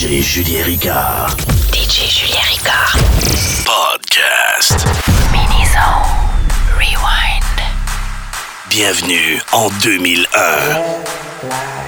DJ Julien Ricard. DJ Julien Ricard. Podcast. Mini-Zone. Rewind. Bienvenue en 2001.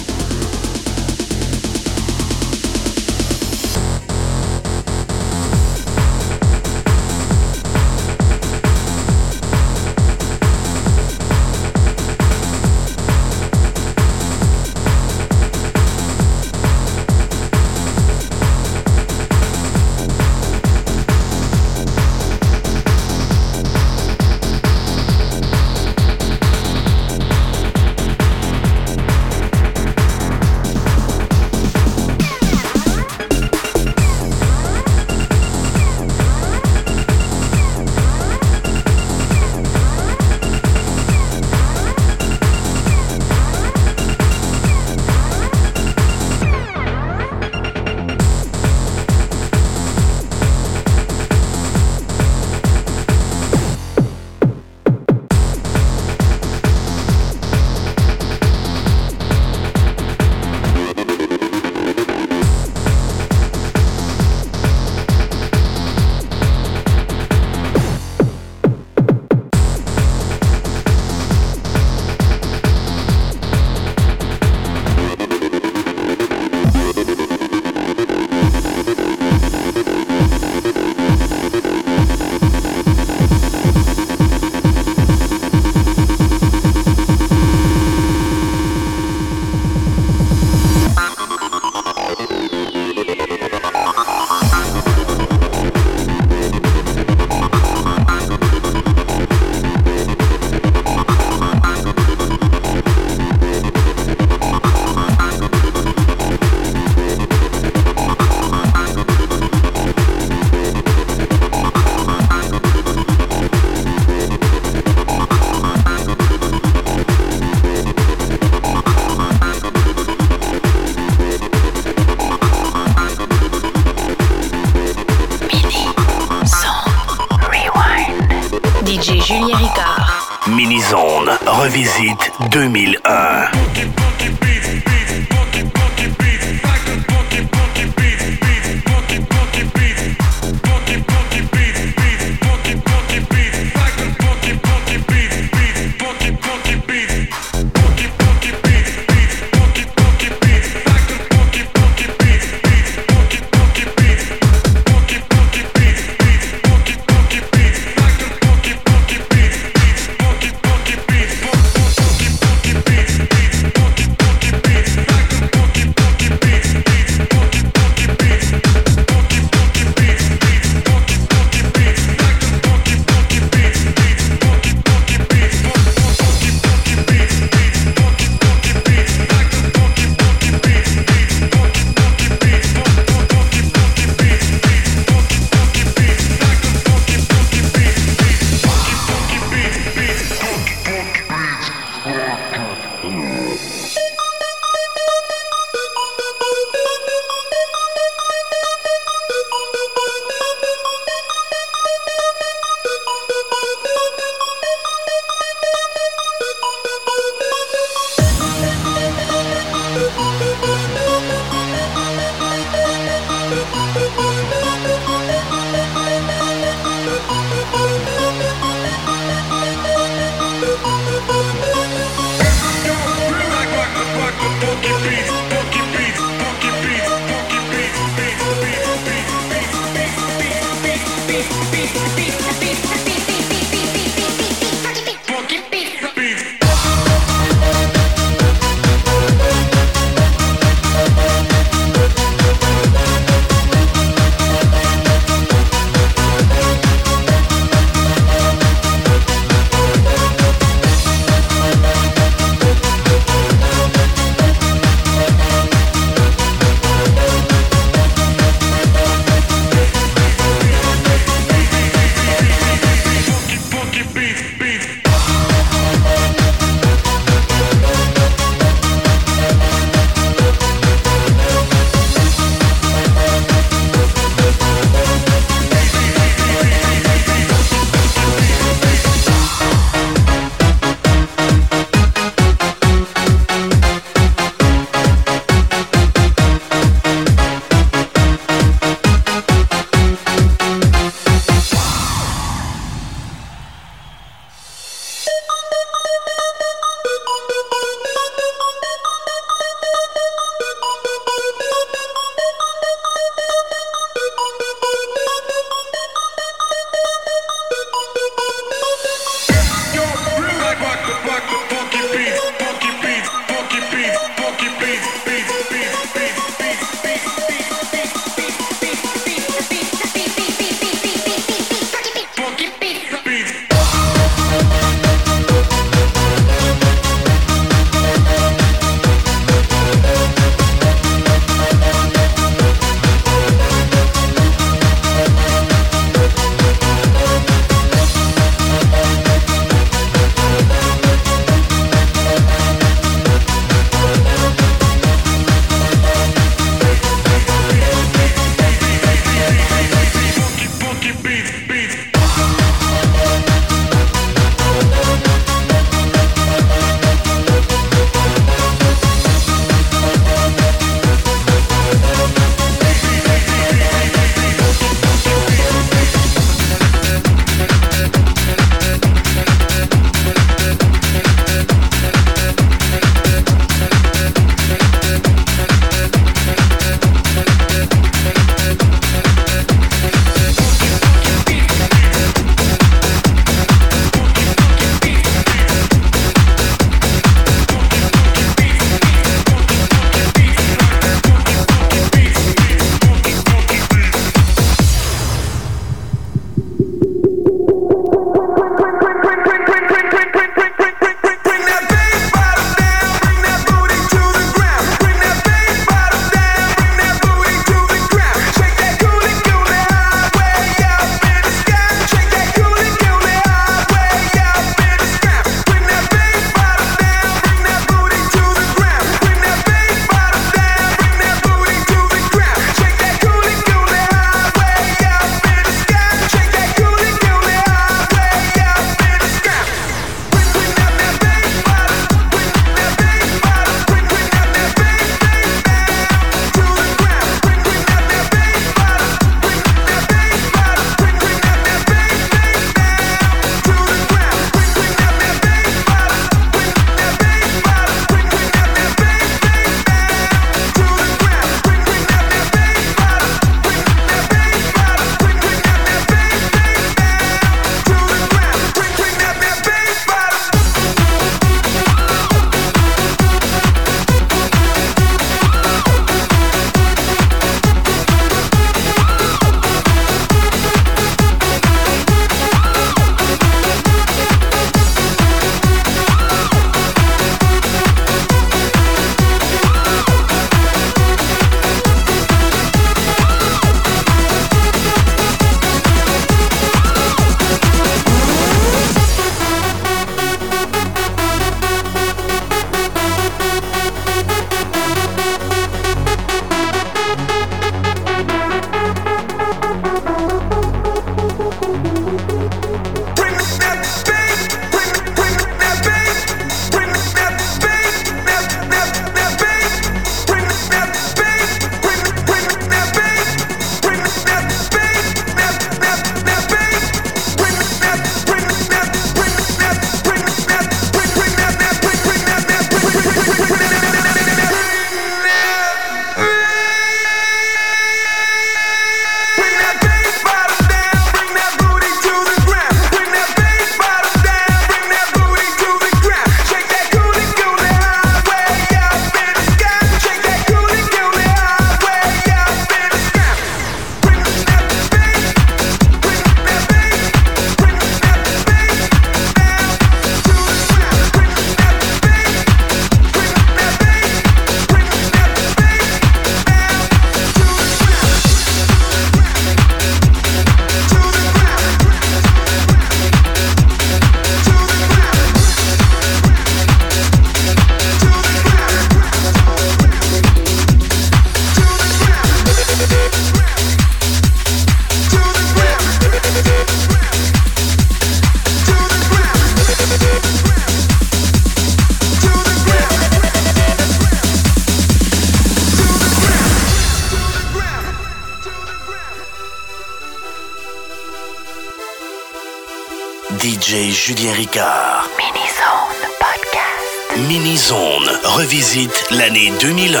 DJ Julien Ricard. Mini Zone Podcast. Mini Zone revisite l'année 2001.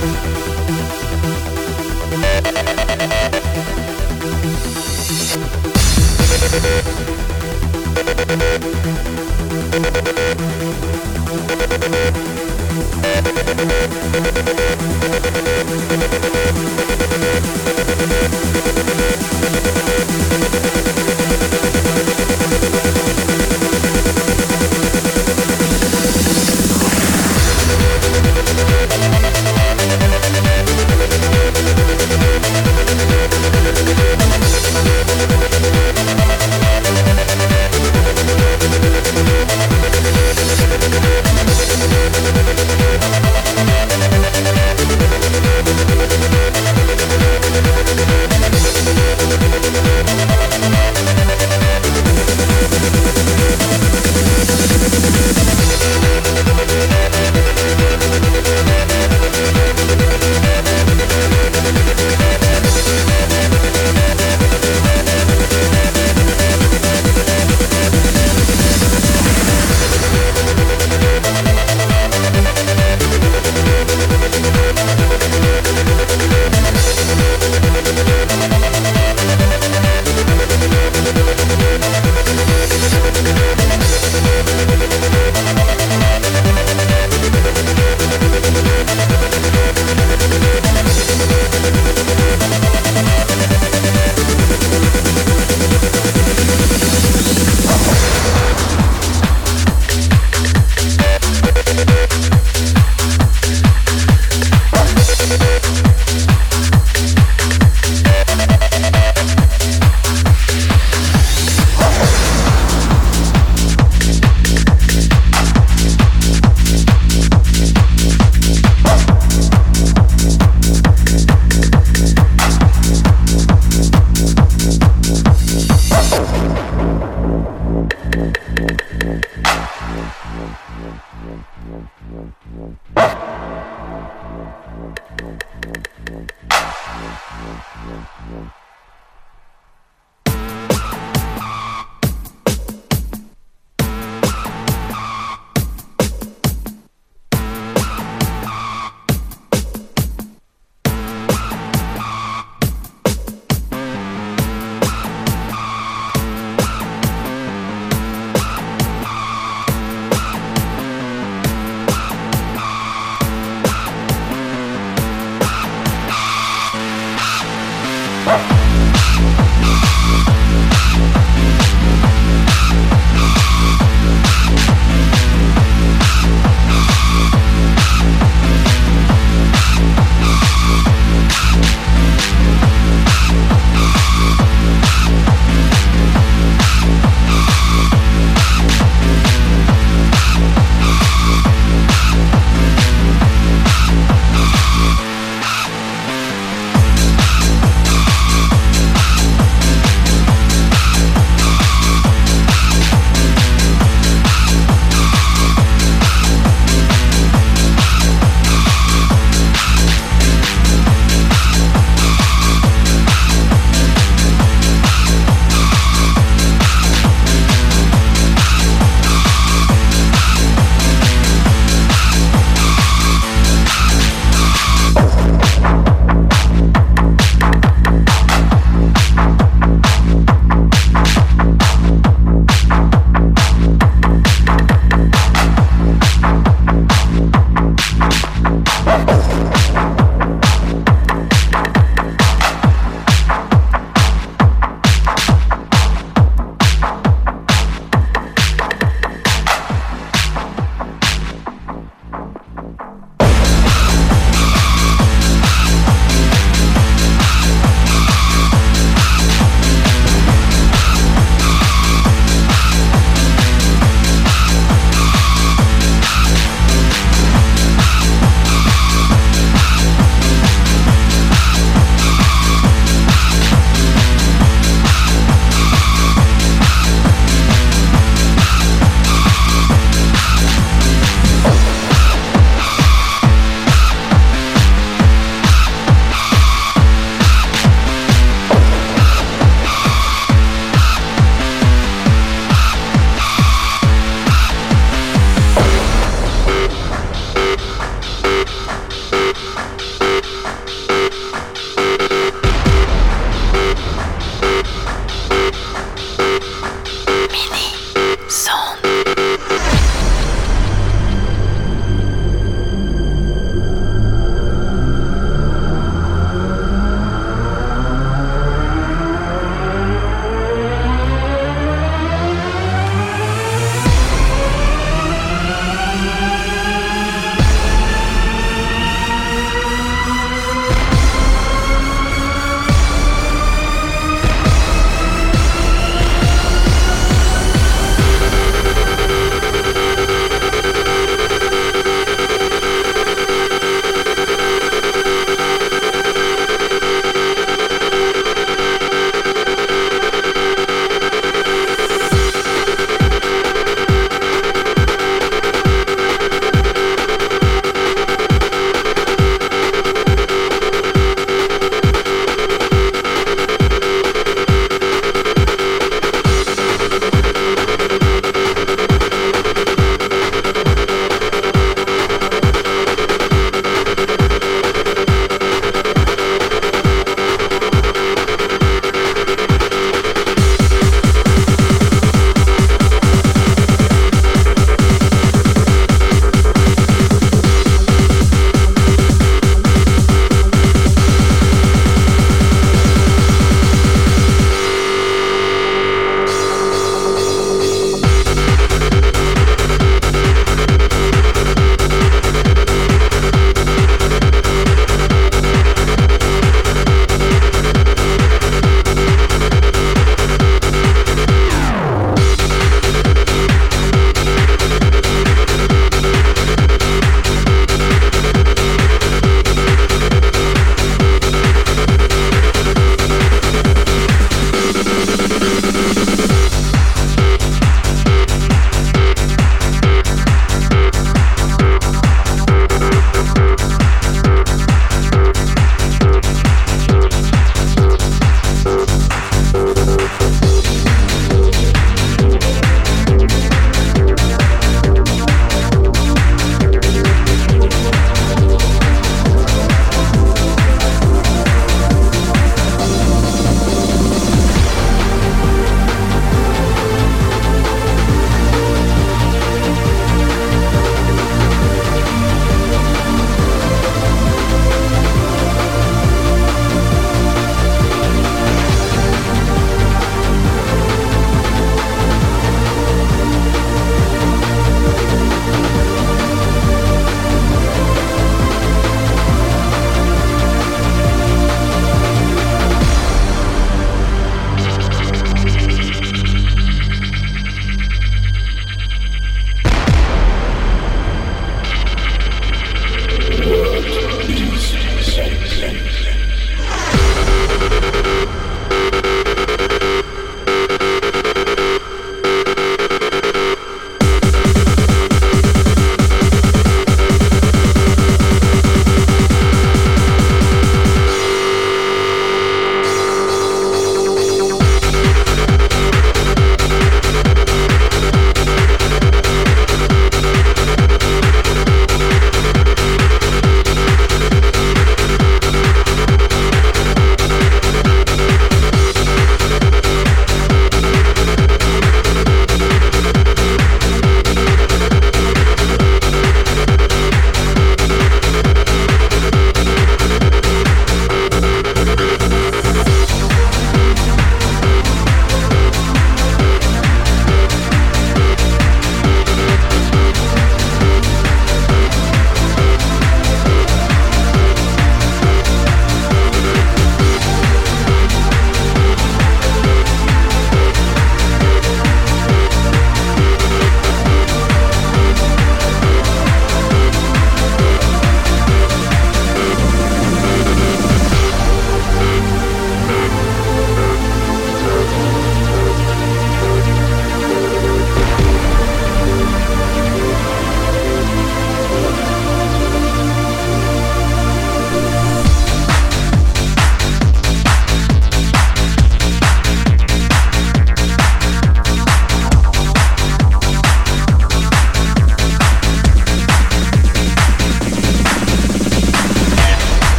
We'll be.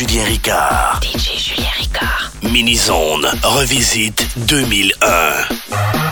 Julien Ricard. DJ Julien Ricard. Mini-Zone Revisite 2001.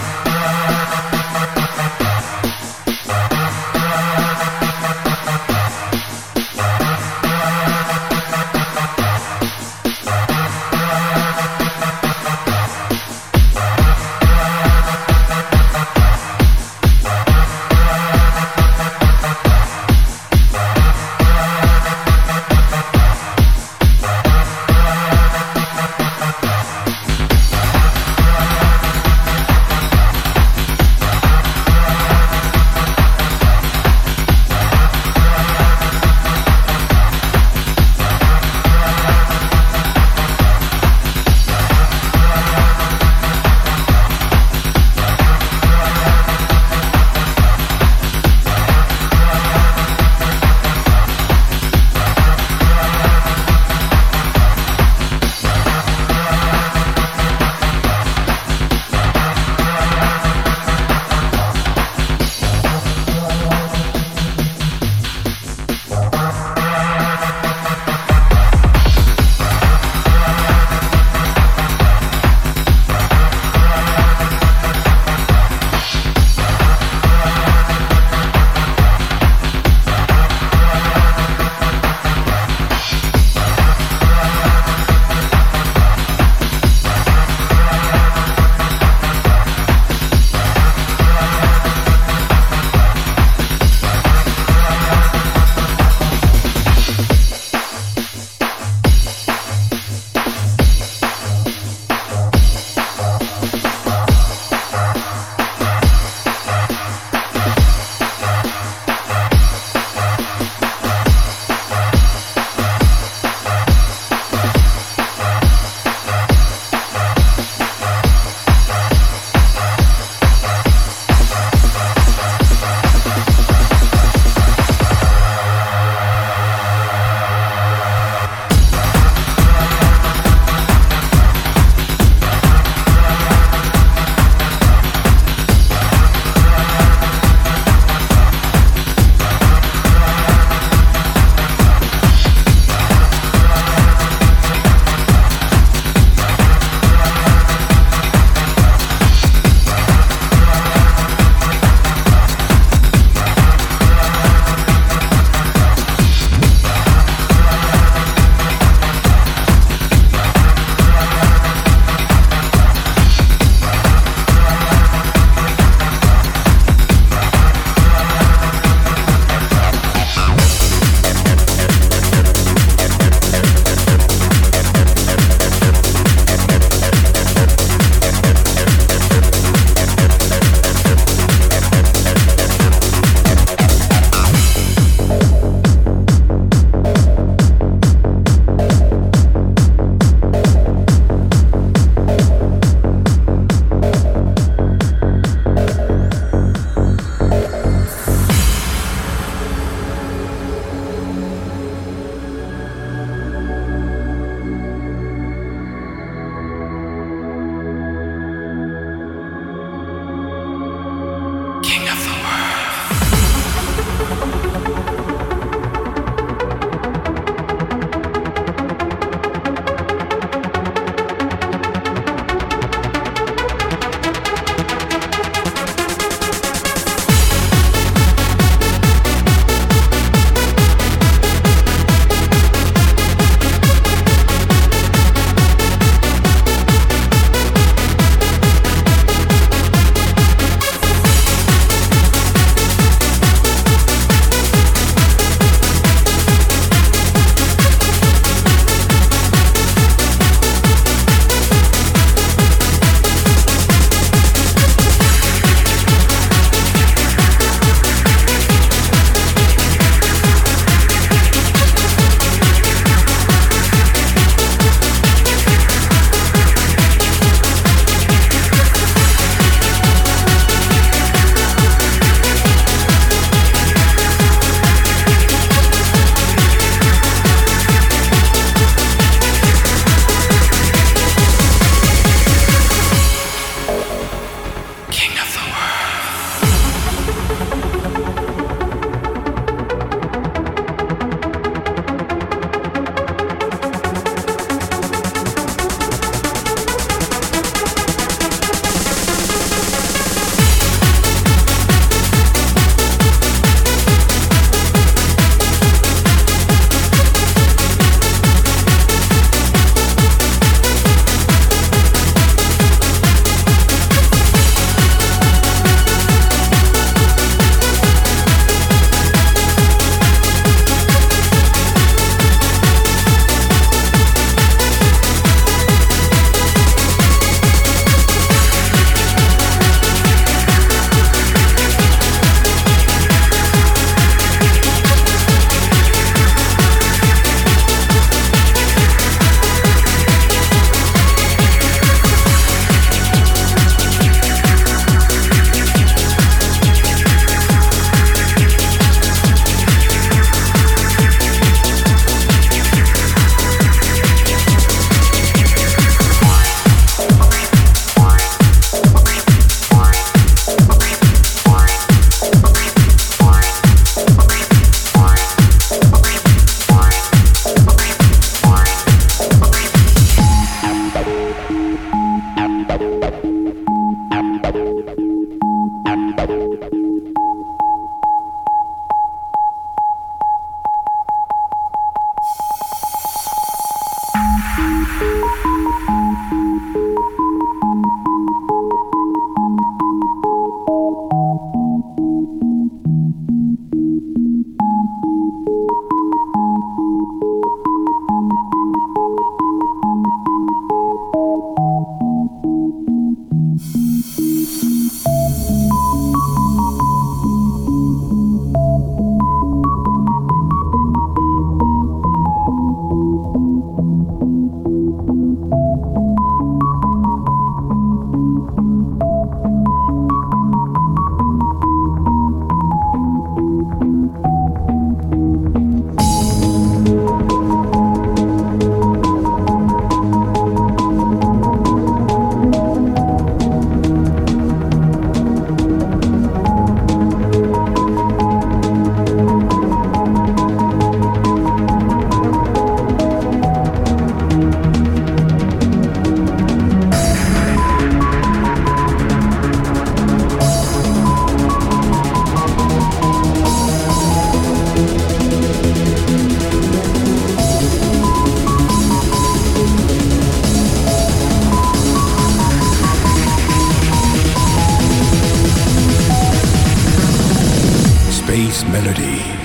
bass melody.